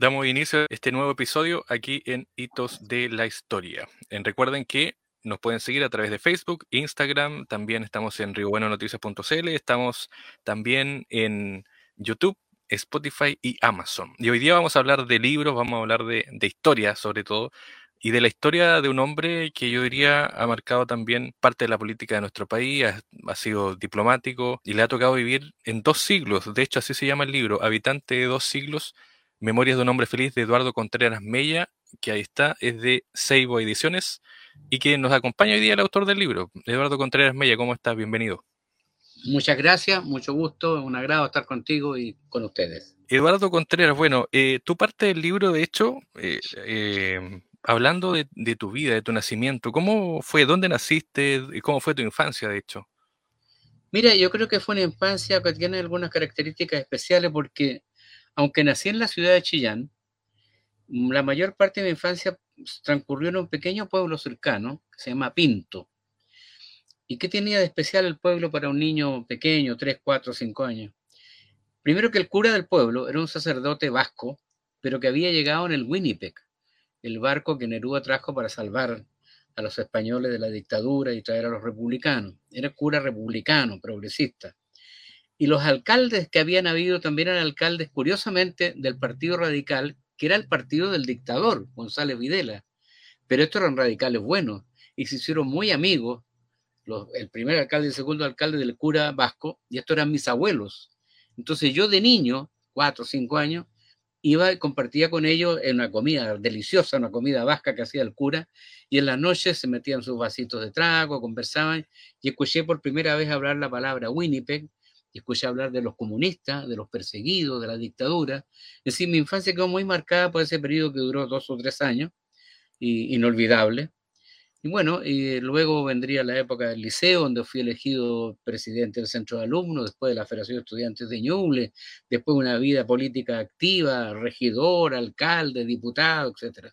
Damos inicio a este nuevo episodio aquí en Hitos de la Historia. recuerden que nos pueden seguir a través de Facebook, Instagram, también estamos en riobuenonoticias.cl, estamos también en YouTube, Spotify y Amazon. Y hoy día vamos a hablar de libros, vamos a hablar de, historia sobre todo, y de la historia de un hombre que yo diría ha marcado también parte de la política de nuestro país, ha, sido diplomático y le ha tocado vivir en dos siglos, de hecho así se llama el libro, Habitante de dos siglos, Memorias de un hombre feliz de Eduardo Contreras Mella, que ahí está, es de Seibo Ediciones y que nos acompaña hoy día el autor del libro, Eduardo Contreras Mella. ¿Cómo estás? Bienvenido. Muchas gracias, mucho gusto, es un agrado estar contigo y con ustedes. Eduardo Contreras, bueno, eh, tu parte del libro, de hecho, eh, eh, hablando de, de, tu vida, de tu nacimiento, ¿cómo fue? ¿Dónde naciste? y ¿Cómo fue tu infancia, de hecho? Mira, yo creo que fue una infancia que tiene algunas características especiales porque, aunque nací en la ciudad de Chillán, la mayor parte de mi infancia transcurrió en un pequeño pueblo cercano que se llama Pinto. ¿Y qué tenía de especial el pueblo para un niño pequeño, 3, 4, 5 años? Primero que el cura del pueblo era un sacerdote vasco, pero que había llegado en el Winnipeg, el barco que Neruda trajo para salvar a los españoles de la dictadura y traer a los republicanos. Era cura republicano, progresista. Y los alcaldes que habían habido también eran alcaldes, curiosamente, del Partido Radical, que era el partido del dictador, González Videla. Pero estos eran radicales buenos y se hicieron muy amigos, el primer alcalde y el segundo alcalde del cura vasco, y estos eran mis abuelos. Entonces yo de niño, cuatro o cinco años, iba y compartía con ellos en una comida deliciosa, una comida vasca que hacía el cura, y en las noches se metían sus vasitos de trago, conversaban, y escuché por primera vez hablar la palabra Winnipeg, escuché hablar de los comunistas, de los perseguidos, de la dictadura. Es decir, mi infancia quedó muy marcada por ese periodo que duró dos o tres años, y, inolvidable. Y bueno, y luego vendría la época del liceo, donde fui elegido presidente del centro de alumnos, después de la Federación de Estudiantes de Ñuble, después una vida política activa, regidor, alcalde, diputado, etc.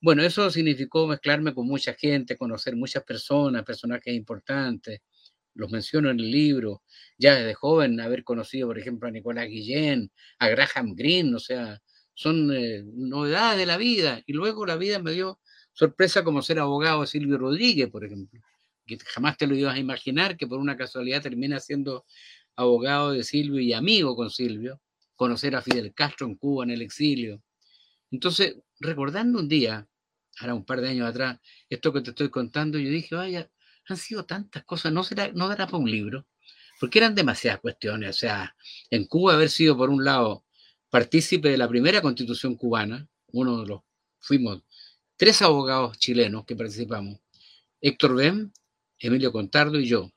Bueno, eso significó mezclarme con mucha gente, conocer muchas personas, personajes importantes, los menciono en el libro, ya desde joven haber conocido, por ejemplo, a Nicolás Guillén, a Graham Greene, o sea, son eh, novedades de la vida. Y luego la vida me dio sorpresa como ser abogado de Silvio Rodríguez, por ejemplo, que jamás te lo ibas a imaginar que por una casualidad termina siendo abogado de Silvio y amigo con Silvio, conocer a Fidel Castro en Cuba en el exilio. Entonces, recordando un día, ahora un par de años atrás, esto que te estoy contando, yo dije, vaya, han sido tantas cosas, no, será, no dará para un libro, porque eran demasiadas cuestiones. O sea, en Cuba haber sido, por un lado, partícipe de la primera constitución cubana, uno de los, fuimos tres abogados chilenos que participamos, Héctor Bem, Emilio Contardo y yo,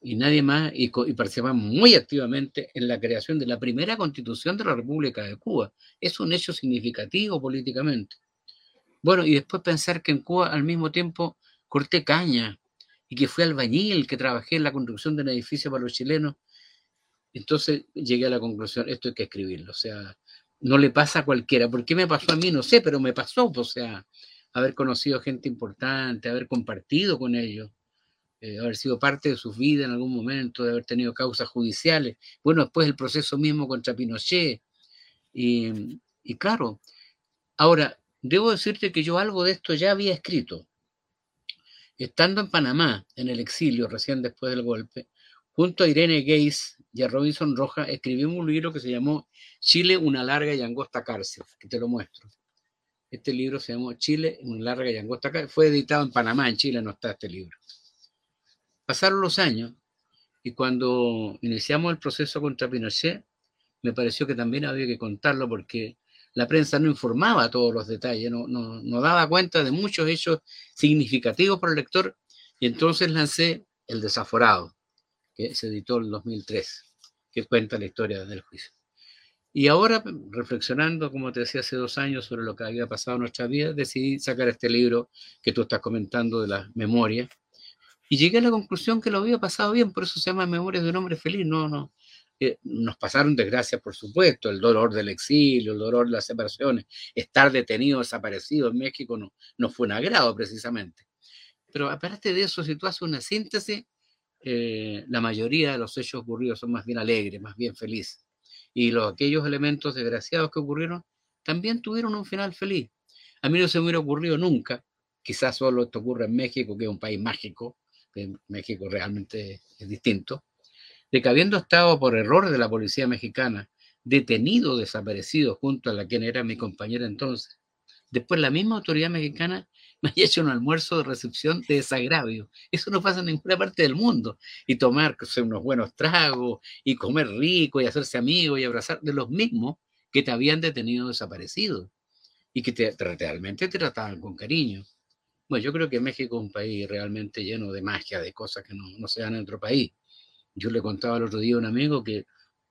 y nadie más, y, y, participamos muy activamente en la creación de la primera constitución de la República de Cuba. Es un hecho significativo políticamente. Bueno, y después pensar que en Cuba al mismo tiempo corté caña, y que fui albañil, que trabajé en la construcción de un edificio para los chilenos. Entonces llegué a la conclusión, esto hay que escribirlo, o sea, no le pasa a cualquiera. ¿Por qué me pasó a mí? No sé, pero me pasó, o sea, haber conocido gente importante, haber compartido con ellos, eh, haber sido parte de sus vidas en algún momento, de haber tenido causas judiciales. Bueno, después el proceso mismo contra Pinochet. Y, y claro, ahora, debo decirte que yo algo de esto ya había escrito. Estando en Panamá, en el exilio, recién después del golpe, junto a Irene Gates y a Robinson Roja, escribimos un libro que se llamó Chile, una larga y angosta cárcel, que te lo muestro. Este libro se llamó Chile, una larga y angosta cárcel. Fue editado en Panamá, en Chile no está este libro. Pasaron los años y cuando iniciamos el proceso contra Pinochet, me pareció que también había que contarlo porque la prensa no informaba todos los detalles, no, daba cuenta de muchos hechos significativos para el lector, y entonces lancé El Desaforado, que se editó en 2003, que cuenta la historia del juicio. Y ahora, reflexionando, como te decía hace dos años, sobre lo que había pasado en nuestra vida, decidí sacar este libro que tú estás comentando de la memoria. Y llegué a la conclusión que lo había pasado bien, por eso se llama Memorias de un hombre feliz. No, no, nos pasaron desgracias, por supuesto, el dolor del exilio, el dolor de las separaciones, estar detenido, desaparecido en México no, no fue un agrado precisamente. Pero aparte de eso, si tú haces una síntesis, eh, la mayoría de los hechos ocurridos son más bien alegres, más bien felices. Y los, aquellos elementos desgraciados que ocurrieron también tuvieron un final feliz. A mí no se me hubiera ocurrido nunca, quizás solo esto ocurre en México, que es un país mágico, México realmente es distinto, de que habiendo estado por error de la policía mexicana detenido, desaparecido junto a la quien era mi compañera entonces, después la misma autoridad mexicana me haya hecho un almuerzo de recepción de desagravio. Eso no pasa en ninguna parte del mundo. Y tomar unos buenos tragos, y comer rico, y hacerse amigo, y abrazar de los mismos que te habían detenido desaparecido. Y que te, realmente te trataban con cariño. Bueno, yo creo que México es un país realmente lleno de magia, de cosas que no, no se dan en otro país. Yo le contaba el otro día a un amigo que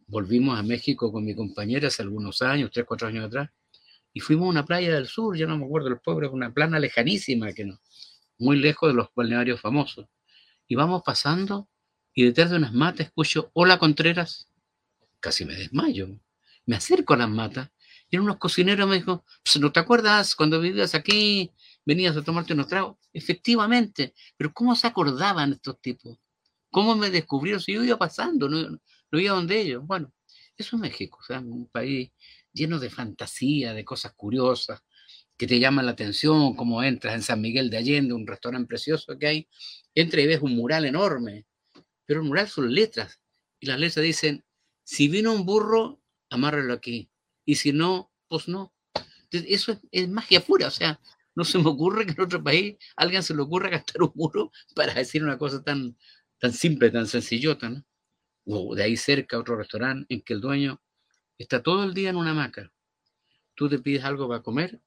volvimos a México con mi compañera hace algunos años, tres, cuatro años atrás, y fuimos a una playa del sur, ya no me acuerdo el pueblo, una plana lejanísima, que no, muy lejos de los balnearios famosos. Y vamos pasando y detrás de unas matas escucho, hola Contreras, casi me desmayo. Me acerco a las matas y eran unos cocineros me dijo, ¿no te acuerdas cuando vivías aquí, venías a tomarte unos tragos? Efectivamente, pero ¿cómo se acordaban estos tipos? ¿Cómo me descubrieron si yo iba pasando? No, no iba donde ellos. Bueno, eso es México, o sea, un país lleno de fantasía, de cosas curiosas, que te llaman la atención, como entras en San Miguel de Allende, un restaurante precioso que hay, entras y ves un mural enorme, pero el mural son letras, y las letras dicen, si vino un burro, amárralo aquí, y si no, pues no. Eso es, magia pura, o sea, no se me ocurre que en otro país alguien se le ocurra gastar un muro para decir una cosa tan, tan simple, tan sencillota, ¿no? O de ahí cerca otro restaurante en que el dueño está todo el día en una hamaca. Tú te pides algo para comer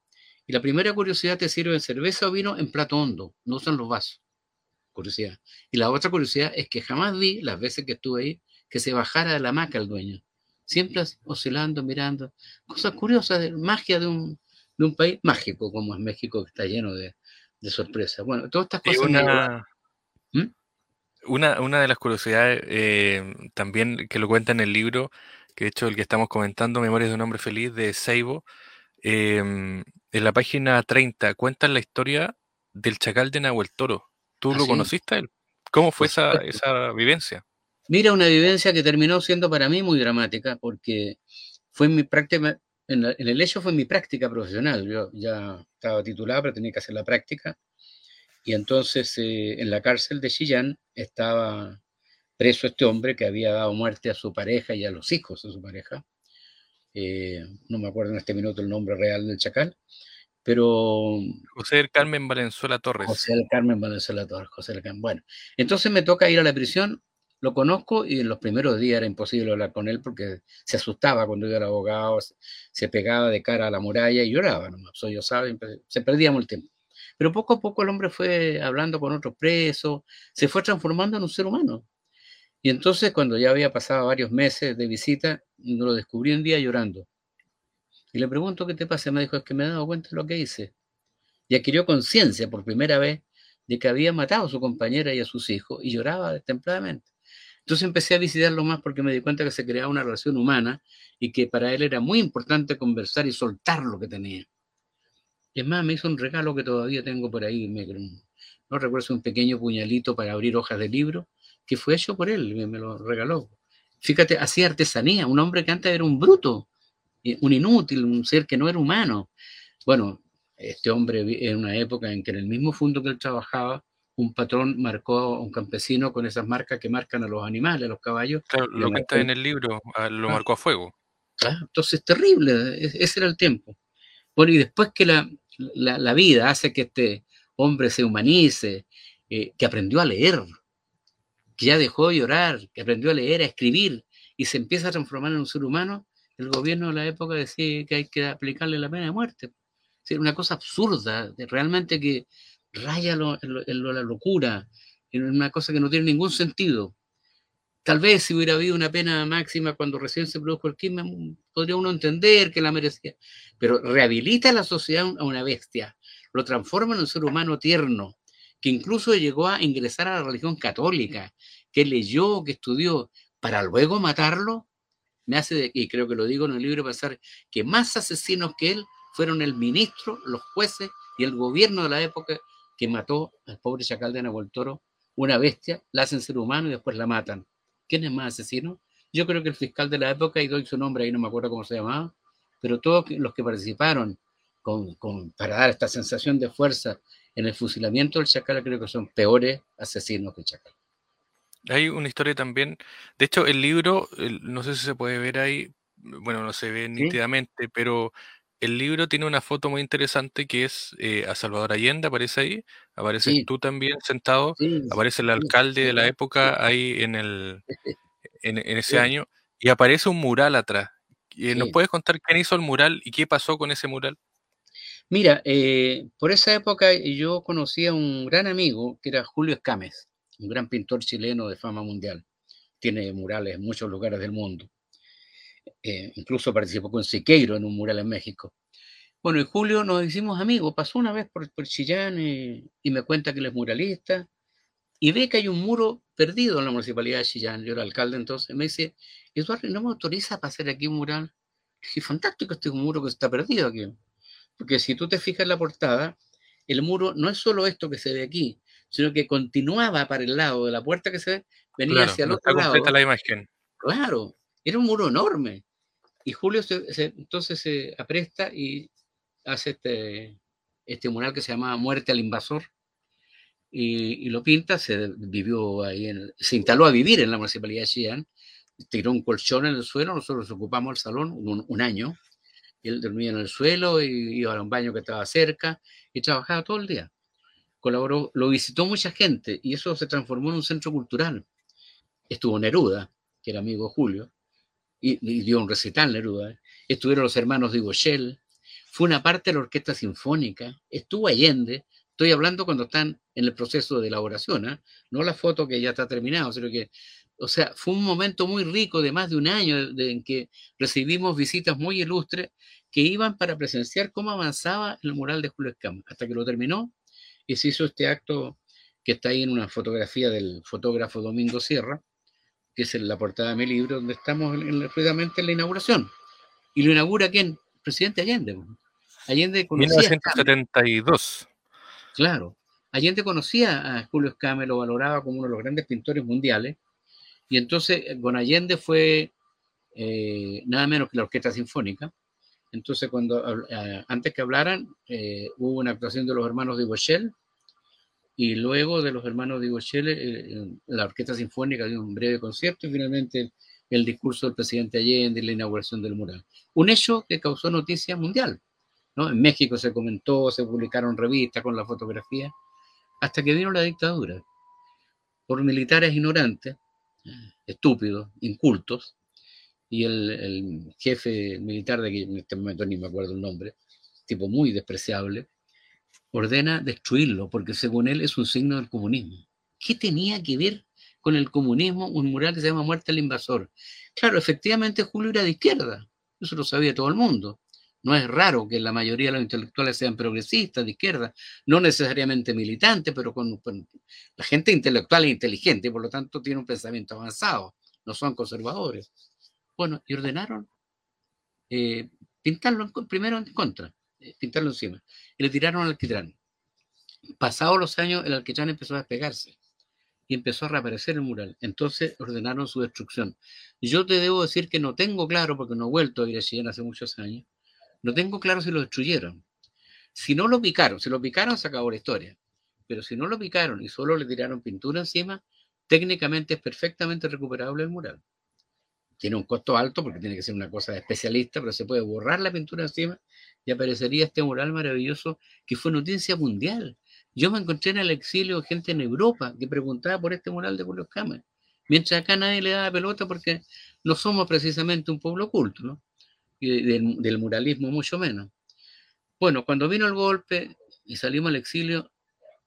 y la primera curiosidad te sirve cerveza o vino en plato hondo, no usan los vasos. Curiosidad. Y la otra curiosidad es que jamás vi, las veces que estuve ahí, que se bajara de la hamaca el dueño. Siempre oscilando, mirando. Cosas curiosas, de magia de un, de un país mágico como es México, que está lleno de, de sorpresas. Bueno, todas estas cosas. Una, ¿Mm? Una, una, de las curiosidades eh, también que lo cuenta en el libro que de hecho el que estamos comentando, Memorias de un hombre feliz, de Seibo, em, en la página 30 cuentan la historia del chacal de Nahuel Toro. ¿Tú lo conociste él? ¿Cómo fue esa, esa, vivencia? Mira, una vivencia que terminó siendo para mí muy dramática, porque fue mi práctica, en, el hecho fue mi práctica profesional. Yo ya estaba titulado, pero tenía que hacer la práctica. Y entonces eh, en la cárcel de Chillán estaba preso este hombre que había dado muerte a su pareja y a los hijos de su pareja. Eh, no me acuerdo en este minuto el nombre real del chacal, pero... José del Carmen Valenzuela Torres. José del Carmen Valenzuela Torres, José del Carmen. Bueno, entonces me toca ir a la prisión, lo conozco y en los primeros días era imposible hablar con él porque se asustaba cuando iba al abogado, se pegaba de cara a la muralla y lloraba, no soy yo sabe, se perdíamos el tiempo. Pero poco a poco el hombre fue hablando con otros presos, se fue transformando en un ser humano. Y entonces, cuando ya había pasado varios meses de visita, lo descubrí un día llorando. Y le pregunto qué te pasa. Me dijo, es que me he dado cuenta de lo que hice. Y adquirió conciencia por primera vez de que había matado a su compañera y a sus hijos y lloraba templadamente. Entonces empecé a visitarlo más porque me di cuenta que se creaba una relación humana y que para él era muy importante conversar y soltar lo que tenía. Es más, me hizo un regalo que todavía tengo por ahí. no recuerdo, un pequeño puñalito para abrir hojas de libro que fue hecho por él, me, me lo regaló. Fíjate, hacía artesanía, un hombre que antes era un bruto, un inútil, un ser que no era humano. Bueno, este hombre en una época en que en el mismo fondo que él trabajaba, un patrón marcó a un campesino con esas marcas que marcan a los animales, a los caballos. Claro, lo que está en el libro, lo marcó a fuego. Claro, entonces terrible, ese era el tiempo. Bueno, y después que la, la, vida hace que este hombre se humanice, eh, que aprendió a leer, que ya dejó de llorar, que aprendió a leer, a escribir y se empieza a transformar en un ser humano, el gobierno de la época decía que hay que aplicarle la pena de muerte. Es una cosa absurda, realmente que raya en, la locura, en una cosa que no tiene ningún sentido. Tal vez si hubiera habido una pena máxima cuando recién se produjo el crimen, podría uno entender que la merecía. Pero rehabilita a la sociedad a una bestia, lo transforma en un ser humano tierno, que incluso llegó a ingresar a la religión católica, que leyó, que estudió, para luego matarlo, me hace, y creo que lo digo en el libro, pasar que más asesinos que él fueron el ministro, los jueces y el gobierno de la época que mató al pobre chacal de Nahuel una bestia, la hacen ser humano y después la matan. ¿Quién es más asesino? Yo creo que el fiscal de la época, y doy su nombre ahí, no me acuerdo cómo se llamaba, pero todos los que participaron para dar esta sensación de fuerza en el fusilamiento del Chacal creo que son peores asesinos que el Chacal. Hay una historia también, de hecho el libro, no sé si se puede ver ahí, bueno, no se ve nítidamente, pero el libro tiene una foto muy interesante que es eh, a Salvador Allende, aparece ahí, aparece tú también sentado, aparece el alcalde de la época ahí en, el, en, ese año, y aparece un mural atrás. ¿Nos puedes contar quién hizo el mural y qué pasó con ese mural? Mira, eh, por esa época yo conocí a un gran amigo que era Julio Escames, un gran pintor chileno de fama mundial. Tiene murales en muchos lugares del mundo. Eh, incluso participó con Siqueiro en un mural en México. Bueno, y Julio nos hicimos amigos, pasó una vez por, Chillán eh, y me cuenta que él es muralista y ve que hay un muro perdido en la municipalidad de Chillán. Yo era alcalde entonces. Me dice, Eduardo, ¿no me autoriza para hacer aquí un mural? Y fantástico, este muro que está perdido aquí. Porque si tú te fijas en la portada, el muro no es solo esto que se ve aquí, sino que continuaba para el lado de la puerta que se ve, venía hacia el otro lado. la imagen. Claro, era un muro enorme. Y Julio entonces se apresta y hace este, este mural que se llama Muerte al Invasor. Y, lo pinta, se vivió ahí, se instaló a vivir en la municipalidad de Chillán, tiró un colchón en el suelo, nosotros ocupamos el salón un, año, él dormía en el suelo y iba a un baño que estaba cerca y trabajaba todo el día. Colaboró, lo visitó mucha gente y eso se transformó en un centro cultural. Estuvo Neruda, que era amigo Julio, y, dio un recital Neruda. Estuvieron los hermanos de Shell, fue una parte de la orquesta sinfónica, estuvo Allende, estoy hablando cuando están en el proceso de elaboración, ¿eh? no la foto que ya está terminada, sino que, o sea, fue un momento muy rico de más de un año en que recibimos visitas muy ilustres que iban para presenciar cómo avanzaba el mural de Julio Escama, hasta que lo terminó y se hizo este acto que está ahí en una fotografía del fotógrafo Domingo Sierra, que es la portada de mi libro, donde estamos en, en la inauguración. ¿Y lo inaugura quién? Presidente Allende. Allende conocía 1972. Claro. Allende conocía a Julio Escame, lo valoraba como uno de los grandes pintores mundiales. Y entonces eh, con Allende fue eh, nada menos que la Orquesta Sinfónica. Entonces, cuando eh, antes que hablaran, hubo una actuación de los hermanos de Bochel, y luego de los hermanos de eh, la Orquesta Sinfónica dio un breve concierto y finalmente el discurso del presidente Allende y la inauguración del mural. Un hecho que causó noticia mundial. ¿No? En México se comentó, se publicaron revistas con la fotografía, hasta que vino la dictadura. Por militares ignorantes, estúpidos, incultos, y el, el jefe militar de aquí, en este momento ni me acuerdo el nombre, tipo muy despreciable, ordena destruirlo, porque según él es un signo del comunismo. ¿Qué tenía que ver con el comunismo un mural que se llama Muerte al Invasor? Claro, efectivamente Julio era de izquierda, eso lo sabía todo el mundo. No es raro que la mayoría de los intelectuales sean progresistas, de izquierda, no necesariamente militantes, pero con, la gente intelectual e inteligente, y por lo tanto tiene un pensamiento avanzado, no son conservadores. Bueno, y ordenaron eh, pintarlo primero en contra. Eh, pintarlo encima. Y le tiraron al alquitrán. Pasados los años, el alquitrán empezó a despegarse y empezó a reaparecer el mural. Entonces ordenaron su destrucción. Yo te debo decir que no tengo claro, porque no he vuelto a ir a Chillán hace muchos años, no tengo claro si lo destruyeron. Si no lo picaron, si lo picaron se acabó la historia. Pero si no lo picaron y solo le tiraron pintura encima, técnicamente es perfectamente recuperable el mural. Tiene un costo alto porque tiene que ser una cosa de especialista, pero se puede borrar la pintura encima y aparecería este mural maravilloso que fue noticia mundial. Yo me encontré en el exilio gente en Europa que preguntaba por este mural de Julio Cámara, mientras acá nadie le daba pelota porque no somos precisamente un pueblo oculto, ¿no? Del, muralismo mucho menos. Bueno, cuando vino el golpe y salimos al exilio,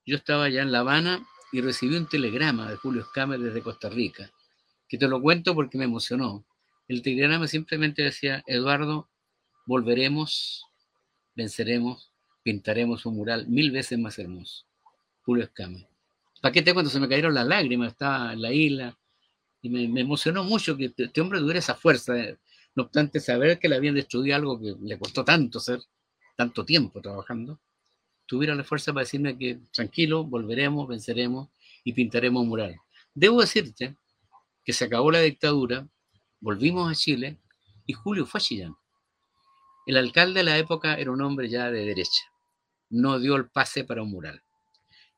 yo estaba allá en La Habana y recibí un telegrama de Julio Escame desde Costa Rica, que te lo cuento porque me emocionó. El telegrama simplemente decía, Eduardo, volveremos venceremos, pintaremos un mural mil veces más hermoso. Julio Escama. ¿Para qué te cuento? Se me cayeron las lágrimas, estaba en la isla y me, emocionó mucho que este, este hombre tuviera esa fuerza, no obstante saber que le habían destruido algo que le costó tanto ser, tanto tiempo trabajando, tuviera la fuerza para decirme que tranquilo, volveremos, venceremos y pintaremos un mural. Debo decirte que se acabó la dictadura, volvimos a Chile y Julio fue a Chillán El alcalde de la época era un hombre ya de derecha. No dio el pase para un mural.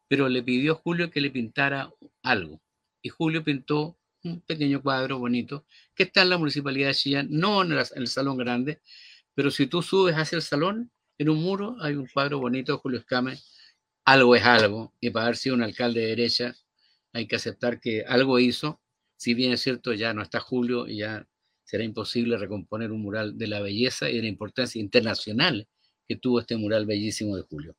Pero le pidió a Julio que le pintara algo. Y Julio pintó un pequeño cuadro bonito que está en la municipalidad de Chillán, no en, el salón grande, pero si tú subes hacia el salón, en un muro hay un cuadro bonito de Julio Escame. Algo es algo, y para haber sido un alcalde de derecha, hay que aceptar que algo hizo. Si bien es cierto, ya no está Julio y ya será imposible recomponer un mural de la belleza y de la importancia internacional que tuvo este mural bellísimo de Julio.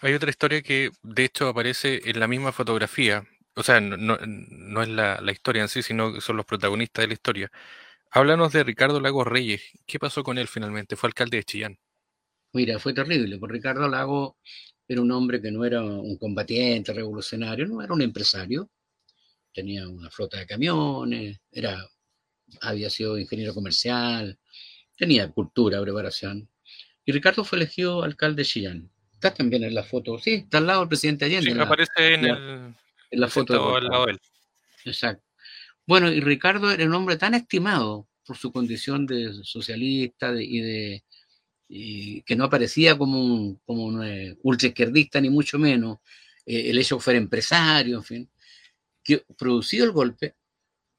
Hay otra historia que de hecho aparece en la misma fotografía, o sea, no, es la, historia en sí, sino que son los protagonistas de la historia. Háblanos de Ricardo Lago Reyes. ¿Qué pasó con él finalmente? Fue alcalde de Chillán. Mira, fue terrible, porque Ricardo Lago era un hombre que no era un combatiente revolucionario, no era un empresario. Tenía una flota de camiones, era, había sido ingeniero comercial, tenía cultura, preparación. Y Ricardo fue elegido alcalde de Chillán. Está también en la foto, sí, está al lado del presidente Allende. Sí, aparece en el en la foto. de él. Exacto. Bueno, y Ricardo era un hombre tan estimado por su condición de socialista y de que no aparecía como un, como un eh, ultraizquierdista ni mucho menos, eh, el hecho de fuera empresario, en fin, que producido el golpe,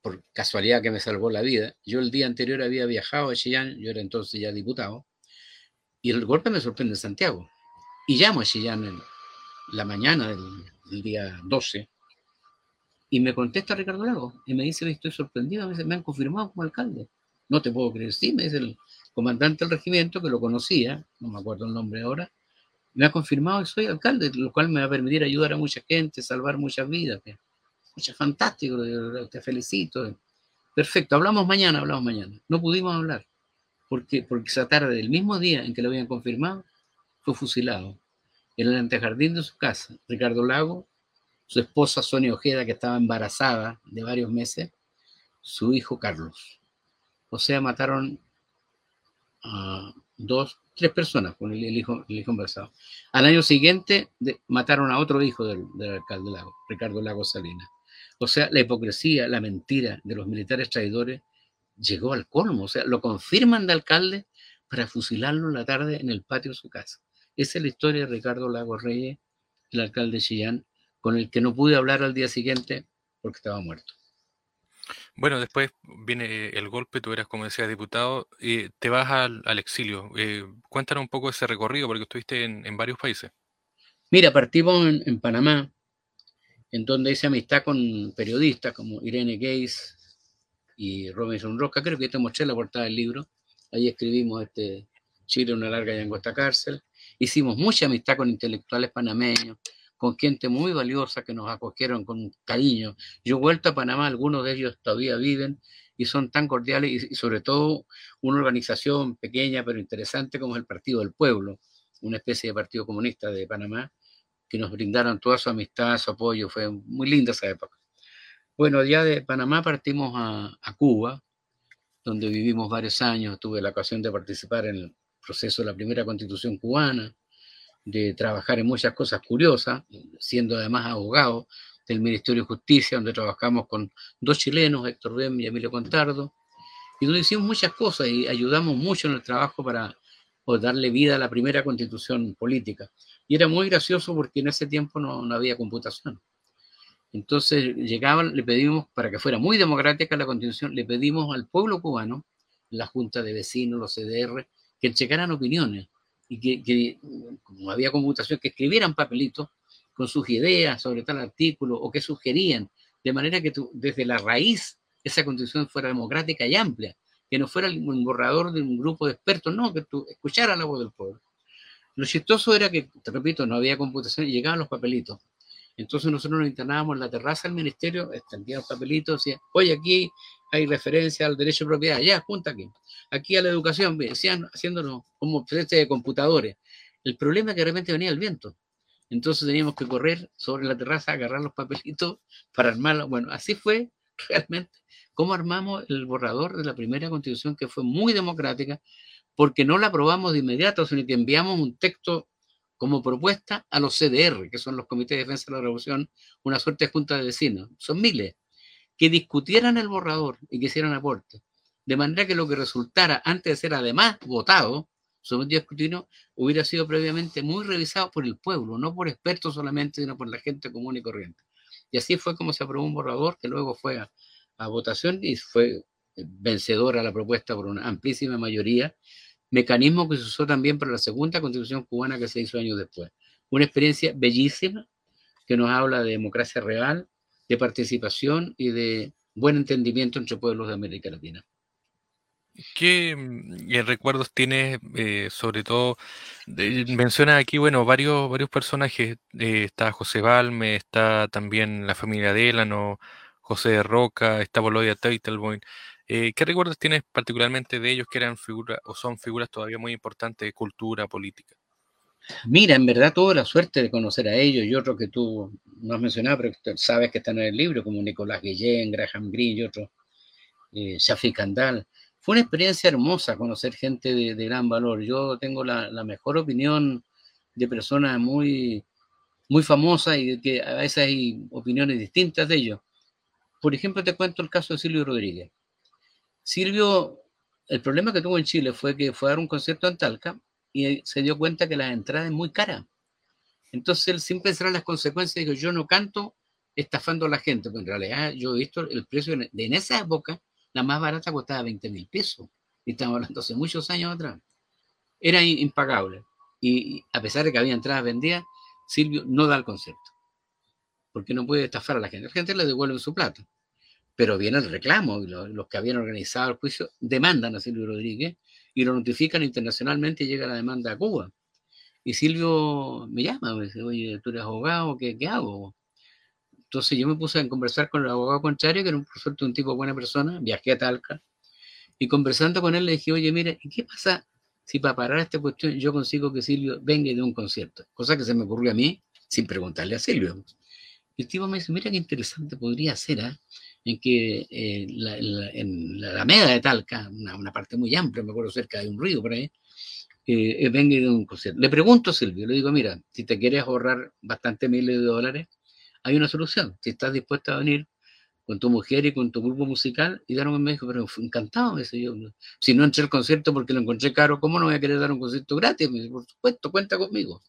por casualidad que me salvó la vida, yo el día anterior había viajado a Chillán, yo era entonces ya diputado, y el golpe me sorprende en Santiago. Y llamo a Chillán en la mañana del, del día 12, y me contesta Ricardo Lago y me dice, estoy sorprendido, me, dice, me han confirmado como alcalde. No te puedo creer, sí, me dice el comandante del regimiento, que lo conocía, no me acuerdo el nombre ahora, me ha confirmado que soy alcalde, lo cual me va a permitir ayudar a mucha gente, salvar muchas vidas. Muchas fantástico, te felicito. Perfecto, hablamos mañana, hablamos mañana. No pudimos hablar, porque, porque esa tarde, el mismo día en que lo habían confirmado, fue fusilado en el antejardín de su casa. Ricardo Lago su esposa Sonia Ojeda, que estaba embarazada de varios meses, su hijo Carlos. O sea, mataron a dos, tres personas con el, hijo, el hijo embarazado. Al año siguiente mataron a otro hijo del, alcalde Lago, Ricardo Lago Salinas. O sea, la hipocresía, la mentira de los militares traidores llegó al colmo. O sea, lo confirman de alcalde para fusilarlo la tarde en el patio de su casa. Esa es la historia de Ricardo Lago Reyes, el alcalde de Chillán, con el que no pude hablar al día siguiente porque estaba muerto. Bueno, después viene el golpe, tú eras, como decía, diputado, y te vas al, exilio. Eh, cuéntanos un poco ese recorrido, porque estuviste en, varios países. Mira, partimos en, Panamá, en donde hice amistad con periodistas como Irene Gays y Robinson Roca. Creo que te mostré la portada del libro. Ahí escribimos este Chile, una larga y angosta cárcel. Hicimos mucha amistad con intelectuales panameños, con gente muy valiosa que nos acogieron con cariño. Yo he vuelto a Panamá, algunos de ellos todavía viven y son tan cordiales y, sobre todo una organización pequeña pero interesante como es el Partido del Pueblo, una especie de Partido Comunista de Panamá, que nos brindaron toda su amistad, su apoyo, fue muy linda esa época. Bueno, ya de Panamá partimos a, a Cuba, donde vivimos varios años, tuve la ocasión de participar en el proceso de la primera constitución cubana, de trabajar en muchas cosas curiosas, siendo además abogado del Ministerio de Justicia, donde trabajamos con dos chilenos, Héctor Bem y Emilio Contardo, y donde hicimos muchas cosas y ayudamos mucho en el trabajo para darle vida a la primera constitución política. Y era muy gracioso porque en ese tiempo no, no había computación. Entonces llegaban, le pedimos, para que fuera muy democrática la constitución, le pedimos al pueblo cubano, la Junta de Vecinos, los CDR, que checaran opiniones y que, como había computación, que escribieran papelitos con sus ideas sobre tal artículo o que sugerían, de manera que desde la raíz esa constitución fuera democrática y amplia, que no fuera un borrador de un grupo de expertos, no, que tú escuchara la voz del pueblo. Lo chistoso era que, te repito, no había computación y llegaban los papelitos. Entonces nosotros nos internábamos en la terraza del ministerio, extendíamos los papelitos, decían, oye, aquí hay referencia al derecho de propiedad, ya, junta aquí. Aquí a la educación, decían, haciéndonos como especie de computadores. El problema es que de repente venía el viento. Entonces teníamos que correr sobre la terraza, agarrar los papelitos para armarlo. Bueno, así fue realmente cómo armamos el borrador de la primera constitución, que fue muy democrática, porque no la aprobamos de inmediato, sino que enviamos un texto como propuesta a los CDR, que son los comités de defensa de la revolución, una suerte de junta de vecinos. Son miles que discutieran el borrador y que hicieran aportes. de manera que lo que resultara antes de ser además votado, sometido a escrutinio, hubiera sido previamente muy revisado por el pueblo, no por expertos solamente, sino por la gente común y corriente. Y así fue como se aprobó un borrador que luego fue a, a votación y fue vencedora la propuesta por una amplísima mayoría, mecanismo que se usó también para la segunda constitución cubana que se hizo años después. Una experiencia bellísima que nos habla de democracia real, de participación y de buen entendimiento entre pueblos de América Latina. ¿Qué mm, eh, recuerdos tienes, eh, sobre todo, menciona aquí, bueno, varios, varios personajes, eh, está José Balme, está también la familia Delano, José de Roca, está Bolodia Teitelboim. ¿Qué recuerdos tienes particularmente de ellos que eran figuras o son figuras todavía muy importantes de cultura política? Mira, en verdad tuve la suerte de conocer a ellos y otros que tú no has mencionado, pero sabes que están en el libro, como Nicolás Guillén, Graham Greene y otros, eh, Shafi Kandal. Fue una experiencia hermosa conocer gente de, gran valor. Yo tengo la, mejor opinión de personas muy, muy famosas y que a veces hay opiniones distintas de ellos. Por ejemplo, te cuento el caso de Silvio Rodríguez. Silvio, el problema que tuvo en Chile fue que fue a dar un concierto en Talca y se dio cuenta que la entrada es muy cara. Entonces él sin pensar en las consecuencias dijo, yo no canto estafando a la gente, pero en realidad yo he visto el precio de en esa época, la más barata costaba 20 mil pesos. Y estamos hablando hace muchos años atrás. Era impagable. Y a pesar de que había entradas vendidas, Silvio no da el concierto. Porque no puede estafar a la gente. La gente le devuelve su plata. Pero viene el reclamo y los que habían organizado el juicio demandan a Silvio Rodríguez y lo notifican internacionalmente y llega la demanda a Cuba. Y Silvio me llama, me dice, oye, tú eres abogado, ¿qué, qué hago? Entonces yo me puse a conversar con el abogado contrario, que era un, un tipo buena persona, viajé a Talca, y conversando con él le dije, oye, mire, ¿qué pasa si para parar esta cuestión yo consigo que Silvio venga y dé un concierto? Cosa que se me ocurrió a mí sin preguntarle a Silvio. Y el tipo me dice, mira qué interesante podría ser, ¿eh? En que eh, la, en la Alameda de Talca, una, parte muy amplia, me acuerdo cerca de un río por ahí, eh, venga de un concierto. Le pregunto a Silvio, le digo, mira, si te quieres ahorrar bastante miles de dólares, hay una solución. Si estás dispuesta a venir con tu mujer y con tu grupo musical, y dar un me dijo, pero encantado, me dice yo, si no entré al concierto porque lo encontré caro, ¿cómo no voy a querer dar un concierto gratis? Me dice, por supuesto, cuenta conmigo.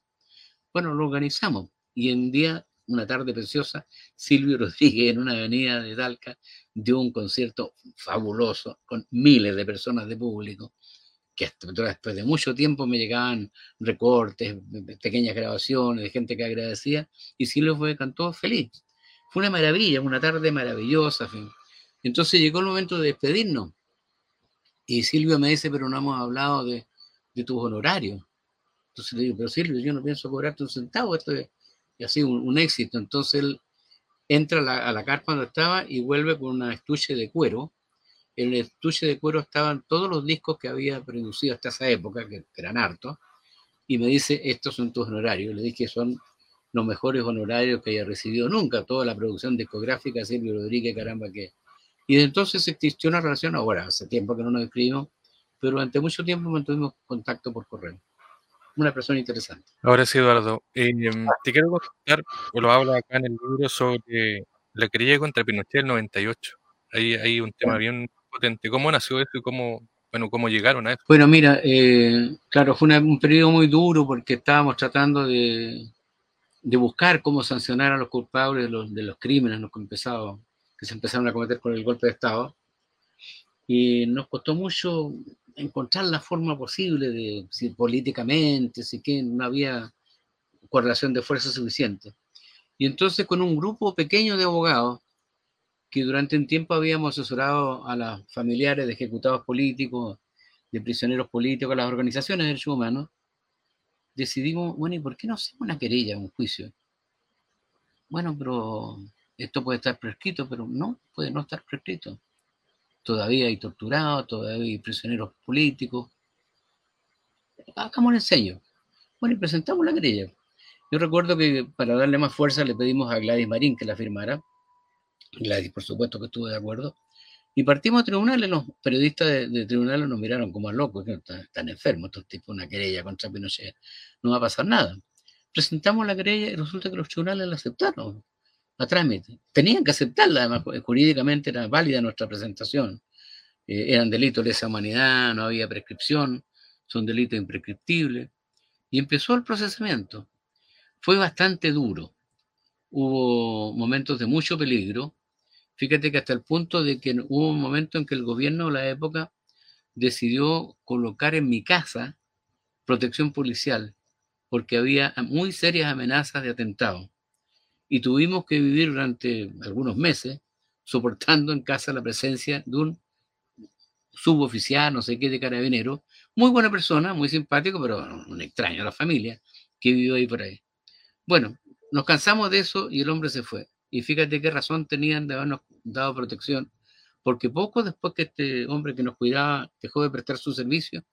Bueno, lo organizamos. Y en día una tarde preciosa, Silvio Rodríguez en una avenida de Talca dio un concierto fabuloso con miles de personas de público, que después de mucho tiempo me llegaban recortes, pequeñas grabaciones de gente que agradecía, y Silvio fue, cantó feliz. Fue una maravilla, una tarde maravillosa. Entonces llegó el momento de despedirnos. Y Silvio me dice, pero no hemos hablado de, de tus honorarios. Entonces le digo, pero Silvio, yo no pienso cobrarte un centavo, esto es, y así un, éxito. Entonces él entra a la, carpa donde estaba y vuelve con una estuche de cuero. En el estuche de cuero estaban todos los discos que había producido hasta esa época, que eran hartos, y me dice, estos son tus honorarios. Le dije son los mejores honorarios que haya recibido nunca, toda la producción discográfica, Silvio Rodríguez, caramba que... Y entonces existió una relación, ahora hace tiempo que no nos escribimos, pero durante mucho tiempo mantuvimos contacto por correo una persona interesante. Ahora sí, Eduardo, em, te quiero contar, o lo hablo acá en el libro, sobre la querella contra Pinochet del 98. Ahí hay un tema bien potente. ¿Cómo nació eso y cómo, bueno, cómo llegaron a eso? Bueno, mira, eh, claro, fue un periodo muy duro porque estábamos tratando de, de buscar cómo sancionar a los culpables de los, de los crímenes que, empezado, que se empezaron a cometer con el golpe de Estado. Y nos costó mucho encontrar la forma posible de, si políticamente, si que no había correlación de fuerza suficiente. Y entonces con un grupo pequeño de abogados, que durante un tiempo habíamos asesorado a los familiares de ejecutados políticos, de prisioneros políticos, a las organizaciones de derechos humanos, decidimos, bueno, ¿y por qué no hacemos una querella, un juicio? Bueno, pero esto puede estar prescrito, pero no, puede no estar prescrito todavía hay torturados, todavía hay prisioneros políticos. Hagamos el enseño. Bueno, y presentamos la querella. Yo recuerdo que para darle más fuerza le pedimos a Gladys Marín que la firmara. Gladys, por supuesto, que estuvo de acuerdo. Y partimos a tribunales, los periodistas de, tribunales nos miraron como a locos, que están, enfermos estos tipos, una querella contra Pinochet. No va a pasar nada. Presentamos la querella y resulta que los tribunales la aceptaron a trámite. Tenían que aceptarla, además, jurídicamente era válida nuestra presentación. eh, eran delitos de lesa humanidad, no había prescripción, son delitos imprescriptibles. Y empezó el procesamiento. Fue bastante duro. Hubo momentos de mucho peligro. Fíjate que hasta el punto de que hubo un momento en que el gobierno de la época decidió colocar en mi casa protección policial, porque había muy serias amenazas de atentado. Y tuvimos que vivir durante algunos meses soportando en casa la presencia de un suboficial, no sé qué, de carabinero, muy buena persona, muy simpático, pero un extraño a la familia que vivió ahí por ahí. Bueno, nos cansamos de eso y el hombre se fue. Y fíjate qué razón tenían de habernos dado protección, porque poco después que este hombre que nos cuidaba dejó de prestar su servicio,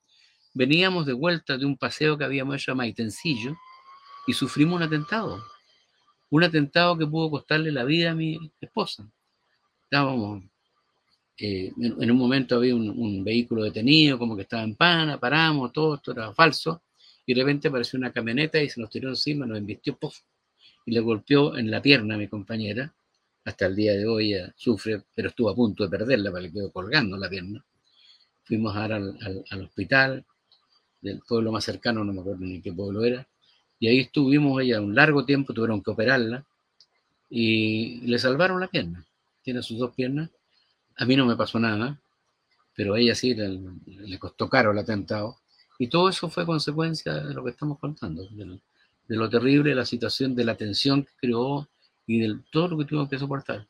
veníamos de vuelta de un paseo que habíamos hecho a Maitencillo y sufrimos un atentado. Un atentado que pudo costarle la vida a mi esposa. Estábamos eh, en, un momento había un, vehículo detenido, como que estaba en pana, paramos, todo esto era falso, y de repente apareció una camioneta y se nos tiró encima, nos embistió, puff, y le golpeó en la pierna a mi compañera. Hasta el día de hoy sufre, pero estuvo a punto de perderla, para le quedó colgando la pierna. Fuimos a al, al, hospital del pueblo más cercano, no me acuerdo ni qué pueblo era, y ahí estuvimos ella un largo tiempo, tuvieron que operarla, y le salvaron la pierna. Tiene sus dos piernas a mí no me pasó nada, pero a ella sí le, costó caro el atentado. Y todo eso fue consecuencia de lo que estamos contando, de, lo terrible de la situación, de la tensión que creó y de todo lo que tuvimos que soportar.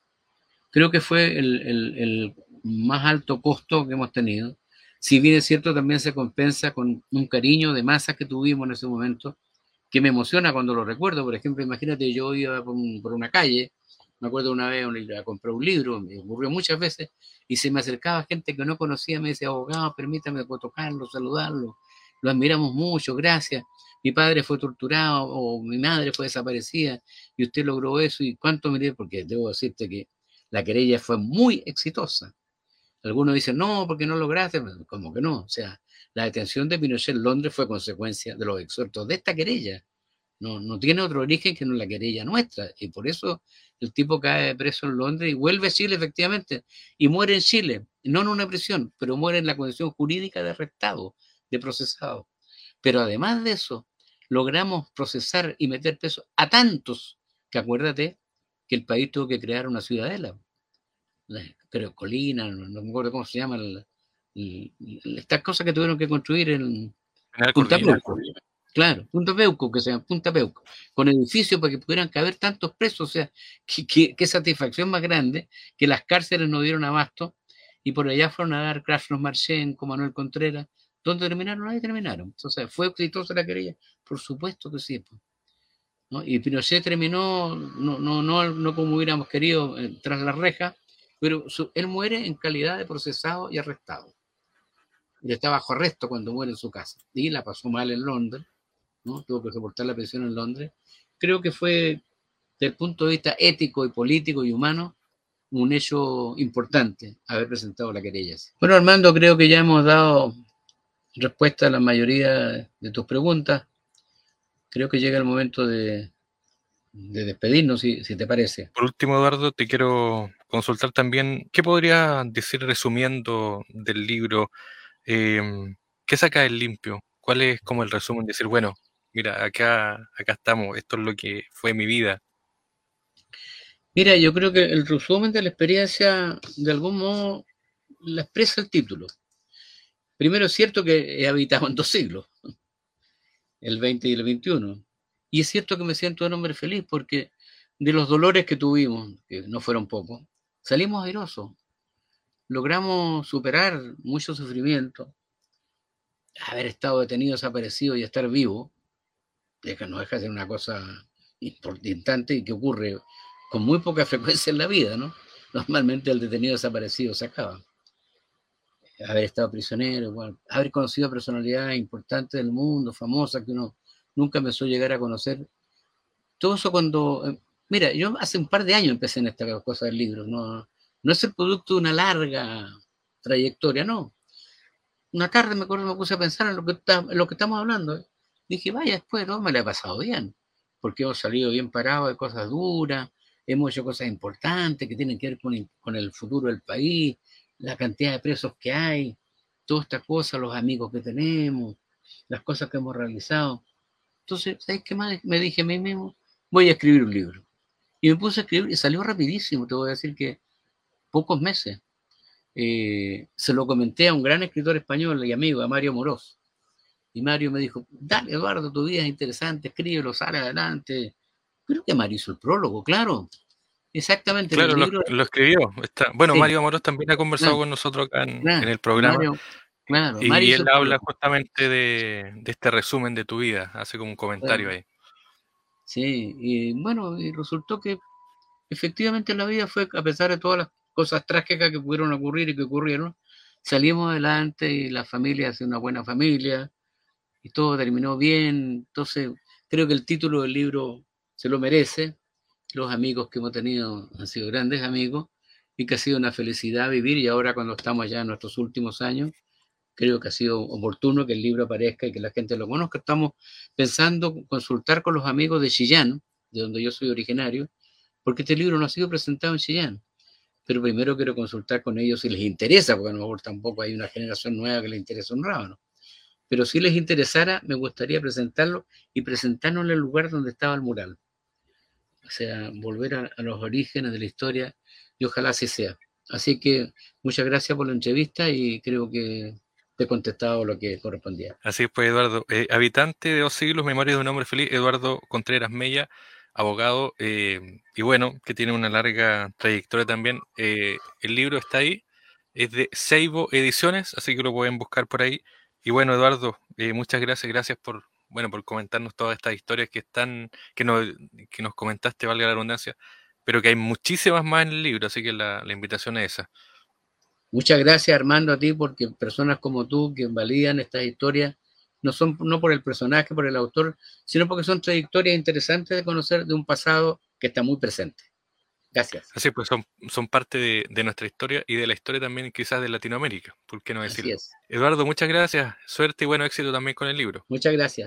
Creo que fue el, el más alto costo que hemos tenido. Si bien es cierto, también se compensa con un cariño de masa que tuvimos en ese momento, que me emociona cuando lo recuerdo. Por ejemplo, imagínate, yo iba por, una calle me acuerdo una vez a comprar un libro, me ocurrió muchas veces, y se me acercaba gente que no conocía, me decía, abogado, permítame tocarlo, saludarlo, lo admiramos mucho, gracias. Mi padre fue torturado o mi madre fue desaparecida y usted logró eso y cuánto me porque debo decirte que la querella fue muy exitosa. Algunos dicen, no, porque no lograste, como que no. O sea, la detención de Pinochet en Londres fue consecuencia de los exhortos de esta querella. No, no tiene otro origen que no la querella nuestra. Y por eso el tipo cae preso en Londres y vuelve a Chile efectivamente. Y muere en Chile, no en una prisión, pero muere en la condición jurídica de arrestado, de procesado. Pero además de eso, logramos procesar y meter preso a tantos que acuérdate que el país tuvo que crear una ciudadela. Creo Colina, no, me acuerdo cómo se llama. estas cosas que tuvieron que construir en, en Punta Claro, Punta Peuco, que sea Punta Peuco, con edificios para que pudieran caber tantos presos, o sea, qué satisfacción más grande que las cárceles no dieron abasto y por allá fueron a dar Krasnos Marchen con Manuel Contreras. ¿Dónde terminaron? Ahí terminaron. Entonces, ¿fue exitosa la querella? Por supuesto que sí. ¿no? Y Pinochet terminó, no, no, no, no como hubiéramos querido, eh, tras la reja, pero él muere en calidad de procesado y arrestado. Y está bajo arresto cuando muere en su casa. Y la pasó mal en Londres Tuvo que soportar la presión en Londres. Creo que fue, desde el punto de vista ético y político y humano, un hecho importante haber presentado la querella. Bueno, Armando, creo que ya hemos dado respuesta a la mayoría de tus preguntas. Creo que llega el momento de, despedirnos, si, te parece. Por último, Eduardo, te quiero consultar también, ¿qué podría decir resumiendo del libro? Eh, ¿Qué saca el limpio? ¿Cuál es como el resumen? Decir, bueno, mira, acá, acá estamos, esto es lo que fue mi vida. Mira, yo creo que el resumen de la experiencia, de algún modo, la expresa el título. Primero es cierto que he habitado en dos siglos, el 20 y el 21. Y es cierto que me siento un hombre feliz porque de los dolores que tuvimos, que no fueron pocos, salimos airosos. Logramos superar mucho sufrimiento. Haber estado detenido, desaparecido y estar vivo, no deja de ser una cosa importante y que ocurre con muy poca frecuencia en la vida, ¿no? Normalmente el detenido desaparecido se acaba. Haber estado prisionero, haber conocido personalidades importantes del mundo, famosas, que uno nunca suele llegar a conocer. Todo eso cuando... Mira, yo hace un par de años empecé en esta cosa del libro, no, no es el producto de una larga trayectoria, no. Una tarde me acuerdo me puse a pensar en lo que, estamos hablando. ¿eh? Dije, vaya, después no me la he pasado bien, porque hemos salido bien parados de cosas duras, hemos hecho cosas importantes que tienen que ver con, el futuro del país, la cantidad de presos que hay, todas estas cosas, los amigos que tenemos, las cosas que hemos realizado. Entonces, ¿sabes qué más? Me dije a mí mismo, voy a escribir un libro. Y me puse a escribir y salió rapidísimo, te voy a decir que pocos meses. Eh, se lo comenté a un gran escritor español y amigo, a Mario Moroz. Y Mario me dijo, dale Eduardo, tu vida es interesante, escríbelo, sale adelante. Creo que Mario hizo el prólogo, claro. Exactamente. Claro, lo, escribió. Está, bueno, Mario Amorós también ha conversado con nosotros acá en, el programa. claro, y, él habla justamente de, este resumen de tu vida, hace como un comentario ahí. Sí, y bueno, y resultó que efectivamente la vida fue, a pesar de todas las cosas trágicas que pudieron ocurrir y que ocurrieron, salimos adelante y la familia hace una buena familia y todo terminó bien. Entonces, creo que el título del libro se lo merece los amigos que hemos tenido han sido grandes amigos y que ha sido una felicidad vivir y ahora cuando estamos ya en nuestros últimos años, creo que ha sido oportuno que el libro aparezca y que la gente lo conozca. Estamos pensando consultar con los amigos de Chillán, de donde yo soy originario, porque este libro no ha sido presentado en Chillán. Pero primero quiero consultar con ellos si les interesa, porque a lo mejor tampoco hay una generación nueva que les interese un rábano. Pero si les interesara, me gustaría presentarlo y presentarlo en el lugar donde estaba el mural o sea, volver a, los orígenes de la historia y ojalá así sea. Así que muchas gracias por la entrevista y creo que te he contestado lo que correspondía. Así es, pues Eduardo, eh, habitante de dos siglos, memoria de un hombre feliz, Eduardo Contreras Mella, abogado, eh, y bueno, que tiene una larga trayectoria también. Eh, el libro está ahí, es de Seibo Ediciones, así que lo pueden buscar por ahí. Y bueno, Eduardo, muchas gracias, gracias por, bueno, por comentarnos todas estas historias que están, que nos, que nos comentaste, valga la redundancia, pero que hay muchísimas más en el libro, así que la, invitación es esa. Muchas gracias Armando a ti, porque personas como tú que validan estas historias, no son no por el personaje, por el autor, sino porque son trayectorias interesantes de conocer de un pasado que está muy presente. Gracias. Así pues, son, son parte de, nuestra historia y de la historia también quizás de Latinoamérica, ¿por qué no decirlo? Eduardo, muchas gracias, suerte y bueno éxito también con el libro. Muchas gracias.